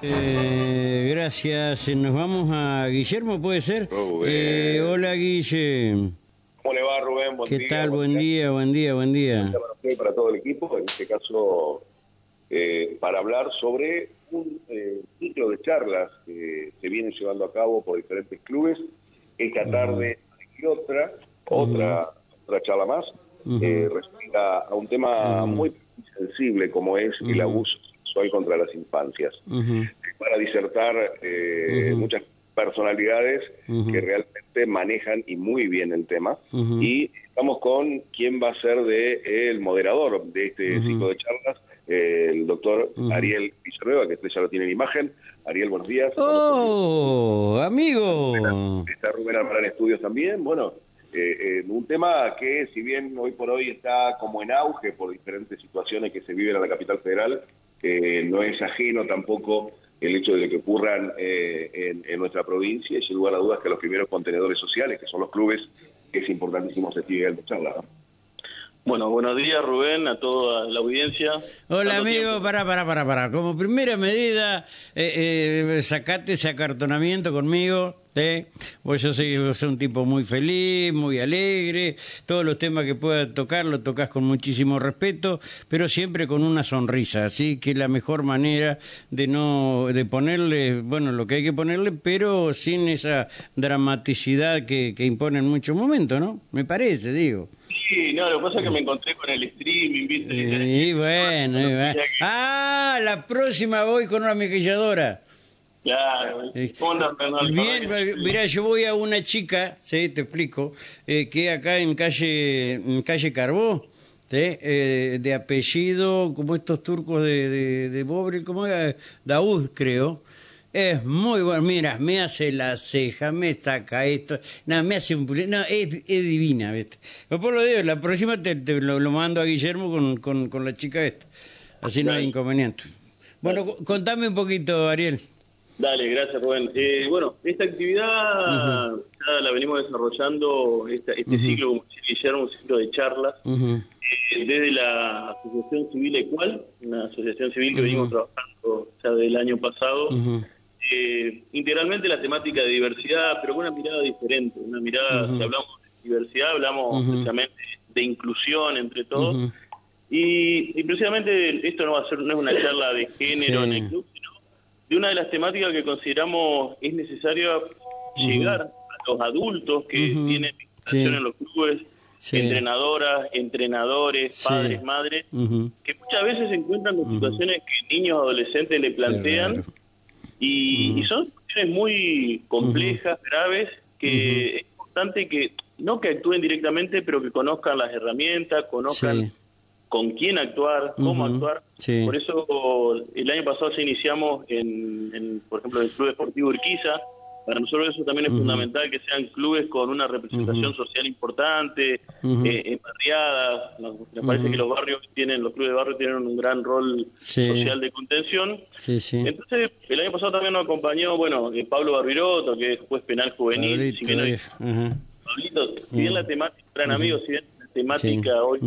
Eh, gracias. Nos vamos a Guillermo, ¿puede ser? Eh, hola, Guille. ¿Cómo le va, Rubén? Buen ¿Qué día, tal? Buen día, buen día, buen día. Para todo el equipo, en este caso, eh, para hablar sobre un eh, ciclo de charlas que se viene llevando a cabo por diferentes clubes. Esta tarde hay otra, otra, otra charla más, eh, referida a un tema muy sensible como es el abuso sexual contra las infancias. Para disertar eh, muchas personalidades que realmente manejan y muy bien el tema. Y estamos con quién va a ser de, el moderador de este ciclo de charlas, el doctor Ariel Villanueva, que usted ya lo tiene en imagen. Ariel, buenos días. ¡Oh, amigo! Está Rubén Alvarán Estudios también. Bueno, eh, eh, un tema que si bien hoy por hoy está como en auge por diferentes situaciones que se viven en la capital federal, eh, no es ajeno tampoco el hecho de que ocurran eh, en, en nuestra provincia y sin lugar a dudas que los primeros contenedores sociales, que son los clubes, que es importantísimo se sigue el charla. ¿no? Bueno, buenos días Rubén, a toda la audiencia. Hola, amigo. tiempo. Pará, pará, pará, pará. Como primera medida, eh, eh, sacate ese acartonamiento conmigo. ¿Sí? Vos yo soy, vos sos un tipo muy feliz, muy alegre. Todos los temas que puedas tocar los tocas con muchísimo respeto, pero siempre con una sonrisa. Así que la mejor manera de no de ponerle, bueno, lo que hay que ponerle, pero sin esa dramaticidad que, que impone en muchos momentos, ¿no? Me parece, digo. Sí, no, lo que pasa es que me encontré con el streaming, ¿viste? Y bueno, y bueno. Ah, la próxima voy con una maquilladora. Claro. Eh. Bien, mira, yo voy a una chica, sí, te explico, eh, que acá en calle, en calle Carbó, ¿sí? Eh, de apellido, como estos turcos de, de, de Bobre, ¿cómo era? Daúd, creo. Es muy bueno, mira, me hace la ceja, me saca esto, no, me hace un... No, es, es divina, ¿viste? Pero por lo digo, la próxima te, te lo, lo mando a Guillermo con, con, con la chica esta, así no hay inconveniente. Bueno, co- contame un poquito, Ariel. Dale, gracias Rubén. Eh, bueno, esta actividad ya la venimos desarrollando, esta- este ciclo, como Guillermo, un ciclo de charlas, eh, desde la Asociación Civil Ecual, una asociación civil que venimos trabajando ya del año pasado, eh, integralmente la temática de diversidad, pero con una mirada diferente, una mirada, si hablamos de diversidad, hablamos precisamente de inclusión entre todos, y, y precisamente esto no va a ser no es una charla de género Sí. en el club, de una de las temáticas que consideramos es necesario llegar a los adultos que tienen Sí. en los clubes, Sí. entrenadoras, entrenadores, Sí. padres, madres, que muchas veces se encuentran con situaciones que niños adolescentes le plantean y, y son cuestiones muy complejas, graves, que es importante que no que actúen directamente, pero que conozcan las herramientas, conozcan. Con quién actuar, cómo actuar. Sí. Por eso el año pasado ya iniciamos, en, en, por ejemplo, el Club Deportivo Urquiza. Para nosotros eso también es fundamental, que sean clubes con una representación social importante, eh, en barriadas. Nos, nos parece que los barrios tienen, los clubes de barrio tienen un gran rol Sí. social de contención. Sí, sí. Entonces, el año pasado también nos acompañó, bueno, eh, Pablo Barbiroto, que es juez penal juvenil. Pablito, si bien hoy- eh. Pablito, si bien la temática, gran amigo, si bien la temática hoy,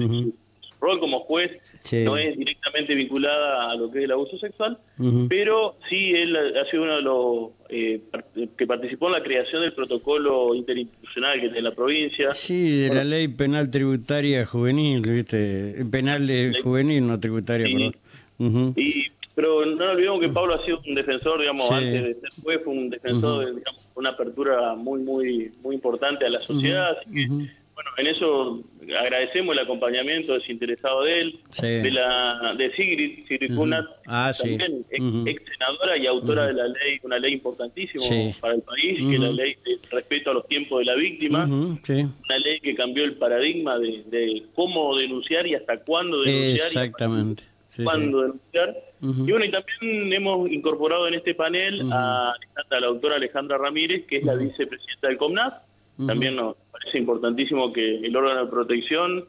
rol como juez Sí. no es directamente vinculada a lo que es el abuso sexual, pero sí él ha sido uno de los eh, que participó en la creación del protocolo interinstitucional que tiene la provincia. Sí, de la ley penal tributaria juvenil, ¿viste? Penal de juvenil, no tributaria, Sí. perdón. Ujú. Y, pero no nos olvidemos que Pablo ha sido un defensor, digamos, Sí. antes de ser juez, fue un defensor de digamos, una apertura muy, muy, muy importante a la sociedad. así que, bueno, en eso agradecemos el acompañamiento desinteresado de él, Sí. de la de Sigrid, Sigrid Kunat, Ah, sí. también Ujú. ex senadora y autora de la ley, una ley importantísima Sí. para el país, que es la ley de respeto a los tiempos de la víctima. Sí. Una ley que cambió el paradigma de, de cómo denunciar y hasta cuándo denunciar. Exactamente. Sí, cuándo sí. denunciar. Y bueno, y también hemos incorporado en este panel a, la doctora Alejandra Ramírez, que es la vicepresidenta del También nos parece importantísimo que el órgano de protección,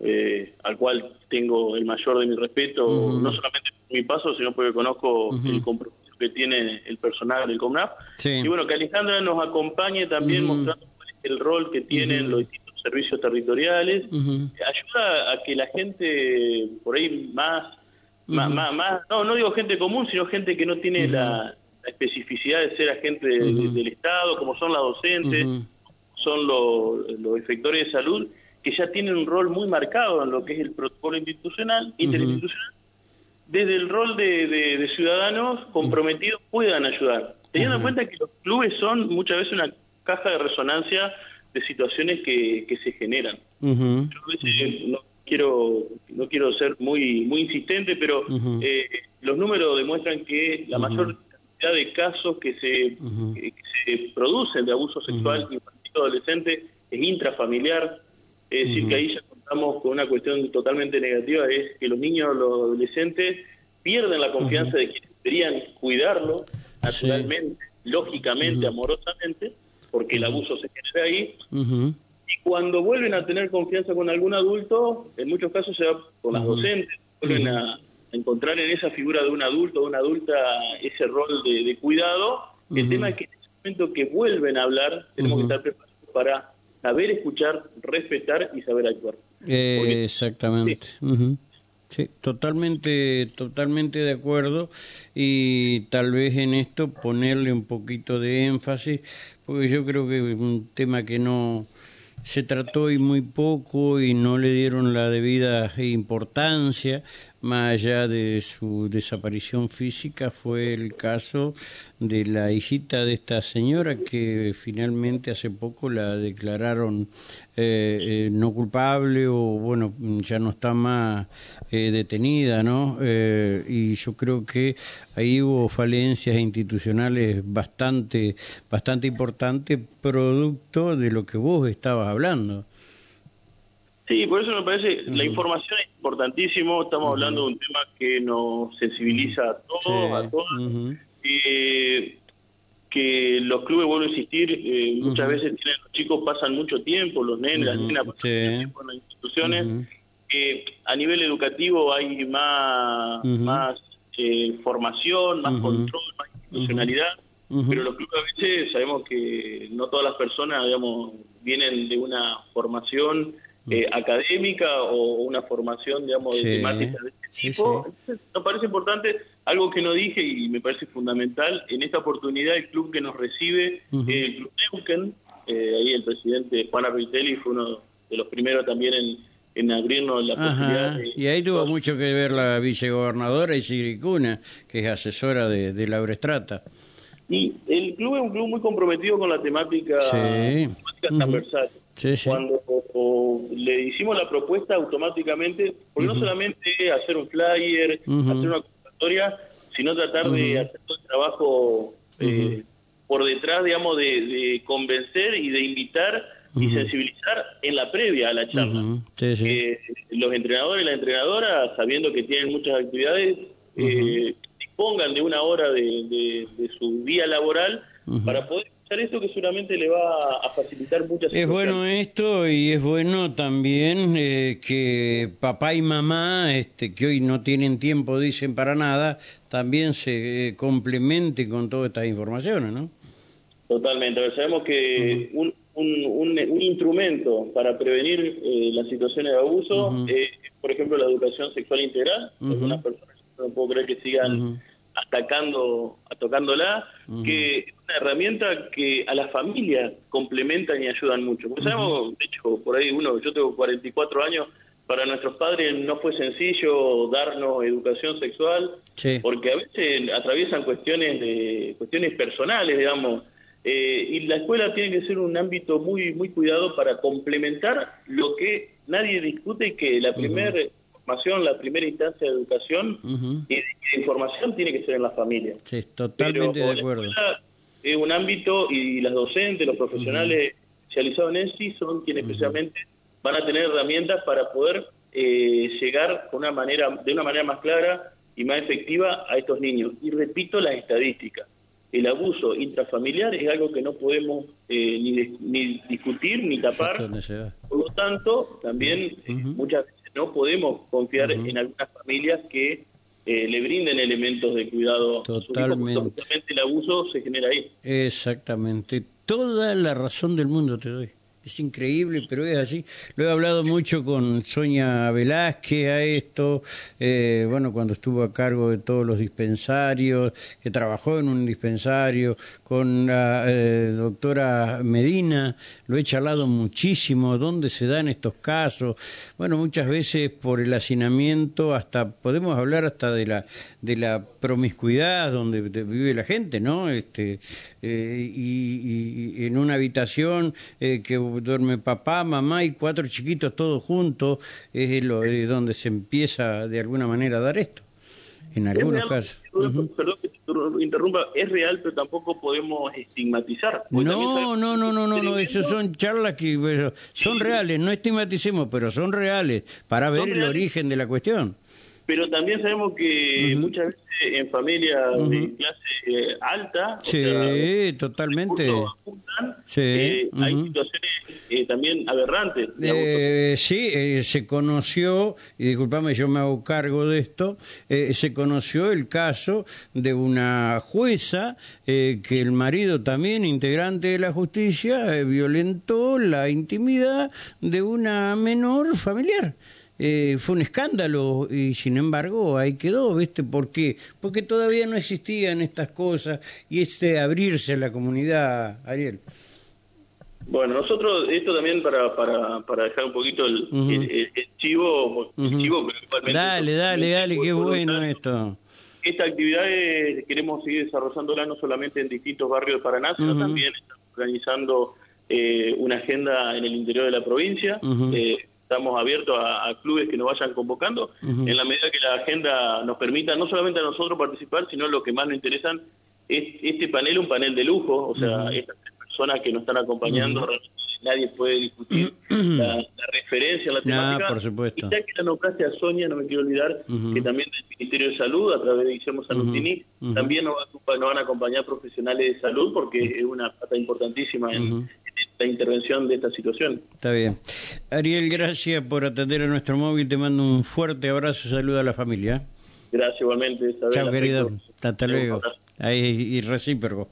eh, al cual tengo el mayor de mi respeto, no solamente por mi paso, sino porque conozco el compromiso que tiene el personal del COMNAF. Sí. Y bueno, que Alejandra nos acompañe también mostrando cuál es el rol que tienen los distintos servicios territoriales. Ayuda a que la gente por ahí más más, no, no digo gente común, sino gente que no tiene la, especificidad de ser agente del Estado, como son las docentes, son los, los efectores de salud, que ya tienen un rol muy marcado en lo que es el protocolo institucional, interinstitucional, desde el rol de, ciudadanos comprometidos puedan ayudar, teniendo en cuenta que los clubes son muchas veces una caja de resonancia de situaciones que, que se generan. no quiero no quiero ser muy muy insistente, pero eh, los números demuestran que la mayor cantidad de casos que se, que se producen de abuso sexual infantil adolescente es intrafamiliar, es decir, que ahí ya contamos con una cuestión totalmente negativa, es que los niños, los adolescentes pierden la confianza de quienes deberían cuidarlo naturalmente, lógicamente, amorosamente, porque el abuso se genera ahí. Y cuando vuelven a tener confianza con algún adulto, en muchos casos se va con las docentes, vuelven a encontrar en esa figura de un adulto o una adulta ese rol de, cuidado. El tema es que momento que vuelven a hablar, tenemos que estar preparados para saber escuchar, respetar y saber actuar. exactamente. Sí. totalmente, totalmente de acuerdo y tal vez en esto ponerle un poquito de énfasis, porque yo creo que es un tema que no se trató y muy poco y no le dieron la debida importancia más allá de su desaparición física, fue el caso de la hijita de esta señora que finalmente hace poco la declararon eh, eh, no culpable o bueno, ya no está más eh, detenida, ¿no? y yo creo que ahí hubo falencias institucionales bastante, bastante importantes, producto de lo que vos estabas hablando. Sí, por eso me parece, la información es importantísimo, estamos hablando de un tema que nos sensibiliza a todos, a todas, que los clubes, vuelvo a insistir, eh, muchas veces tienen, los chicos pasan mucho tiempo, los nenes, las nenas pasan mucho tiempo en las instituciones, que a nivel educativo hay más, más eh, formación, más control, más institucionalidad, pero los clubes a veces sabemos que no todas las personas, digamos, vienen de una formación eh, académica o una formación, digamos, de temáticas de este tipo. nos parece importante, algo que no dije y me parece fundamental, en esta oportunidad el club que nos recibe, el Club Neuquén, eh, ahí el presidente Juan Arvitelli fue uno de los primeros también en, en abrirnos la posibilidad. y ahí tuvo mucho que ver la vicegobernadora Isigri Cuna, que es asesora de, de Laura Estrata. Y el club es un club muy comprometido con la temática, transversal. Cuando le hicimos la propuesta automáticamente, porque no solamente hacer un flyer, hacer una sino tratar de hacer todo el trabajo eh, por detrás, digamos, de, convencer y de invitar y sensibilizar en la previa a la charla. Eh, los entrenadores y la entrenadora, sabiendo que tienen muchas actividades, eh, dispongan de una hora de, su día laboral para poder esto que seguramente le va a facilitar muchas Es bueno esto y es bueno también eh, que papá y mamá, este, que hoy no tienen tiempo, dicen para nada, también se eh, complemente con todas estas informaciones, ¿no? Totalmente. sabemos que un, un, un, instrumento para prevenir eh, las situaciones de abuso es, por ejemplo, la educación sexual integral. Algunas personas no puedo creer que sigan atacando, atacándola, que es una herramienta que a las familias complementan y ayudan mucho. Porque sabemos, de hecho, por ahí uno, yo tengo 44 años, para nuestros padres no fue sencillo darnos educación sexual, porque a veces atraviesan cuestiones de cuestiones personales, digamos, eh, y la escuela tiene que ser un ámbito muy muy cuidado para complementar lo que nadie discute que la primera información, la primera instancia de educación y, de, información tiene que ser en la familia. Sí, totalmente de acuerdo. Es un ámbito y las docentes, los profesionales especializados en ESI son quienes especialmente van a tener herramientas para poder eh, llegar con una manera, de una manera más clara y más efectiva a estos niños. Y repito las estadísticas. El abuso intrafamiliar es algo que no podemos eh, ni, ni, discutir ni tapar. Por lo tanto, también muchas veces no podemos confiar en algunas familias que eh, le brinden elementos de cuidado Totalmente. el abuso se genera ahí. Exactamente. Toda la razón del mundo te doy. Es increíble, pero es así. Lo he hablado mucho con Sonia Velázquez a esto, eh, bueno, cuando estuvo a cargo de todos los dispensarios, que trabajó en un dispensario, con la eh, doctora Medina, lo he charlado muchísimo, dónde se dan estos casos. Bueno, muchas veces por el hacinamiento, hasta podemos hablar hasta de la, de la promiscuidad donde vive la gente, ¿no? Este, eh, y, y, en una habitación que duerme papá, mamá y cuatro chiquitos todos juntos, es lo, donde se empieza de alguna manera a dar esto, en algunos casos. Perdón que te interrumpa, es real, pero tampoco podemos estigmatizar. No, no, no, no, no, no, eso son charlas que son reales, no estigmaticemos, pero son reales, para ver el origen de la cuestión. Pero también sabemos que muchas veces en familias de clase eh, alta, sí, totalmente. sí, eh, hay situaciones eh, también aberrantes. sí, se conoció, y disculpame, yo me hago cargo de esto, se conoció el caso de una jueza que el marido también, integrante de la justicia, violentó la intimidad de una menor familiar. Eh, fue un escándalo y sin embargo ahí quedó, ¿viste? ¿Por qué? Porque todavía no existían estas cosas y este abrirse a la comunidad, Ariel. Bueno, nosotros, esto también para, para, para dejar un poquito el, chivo, Dale, dale, dale, qué bueno esto. Esta actividad queremos seguir desarrollándola no solamente en distintos barrios de Paraná, sino también estamos organizando eh, una agenda en el interior de la provincia estamos abiertos a, clubes que nos vayan convocando en la medida que la agenda nos permita no solamente a nosotros participar, sino lo que más nos interesan es este panel, un panel de lujo, o sea, estas personas que nos están acompañando, nadie puede discutir la, referencia, la temática. por supuesto. Y ya que la nombraste a Sonia, no me quiero olvidar que también del Ministerio de Salud, a través de Guillermo Sanutini, también nos, van a acompañar profesionales de salud, porque es una pata importantísima en la intervención de esta situación. Está bien. Ariel, gracias por atender a nuestro móvil. Te mando un fuerte abrazo y saludo a la familia. Gracias igualmente. Chao, querido. Hasta luego. Ahí, y recíproco.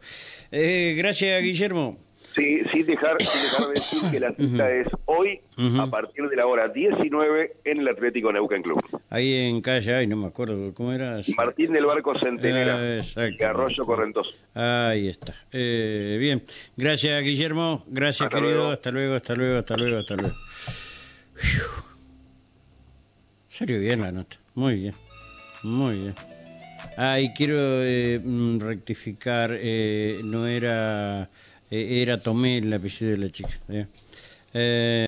Eh, gracias, Guillermo. Sí, sin dejar, sin dejar de decir que la cita es hoy a partir de la hora 19 en el Atlético Neuquén Club. Ahí en calle, ay, no me acuerdo, ¿cómo era? Martín del Barco Centenera, ah, Arroyo Correntoso. Ahí está. Eh, bien, gracias Guillermo, gracias querido, hasta luego, hasta luego, hasta luego, hasta luego. Salió bien la nota, muy bien, muy bien. Ah, y quiero eh, mm, rectificar, eh, no era... Eh, era Tomé el apellido de la chica. Eh,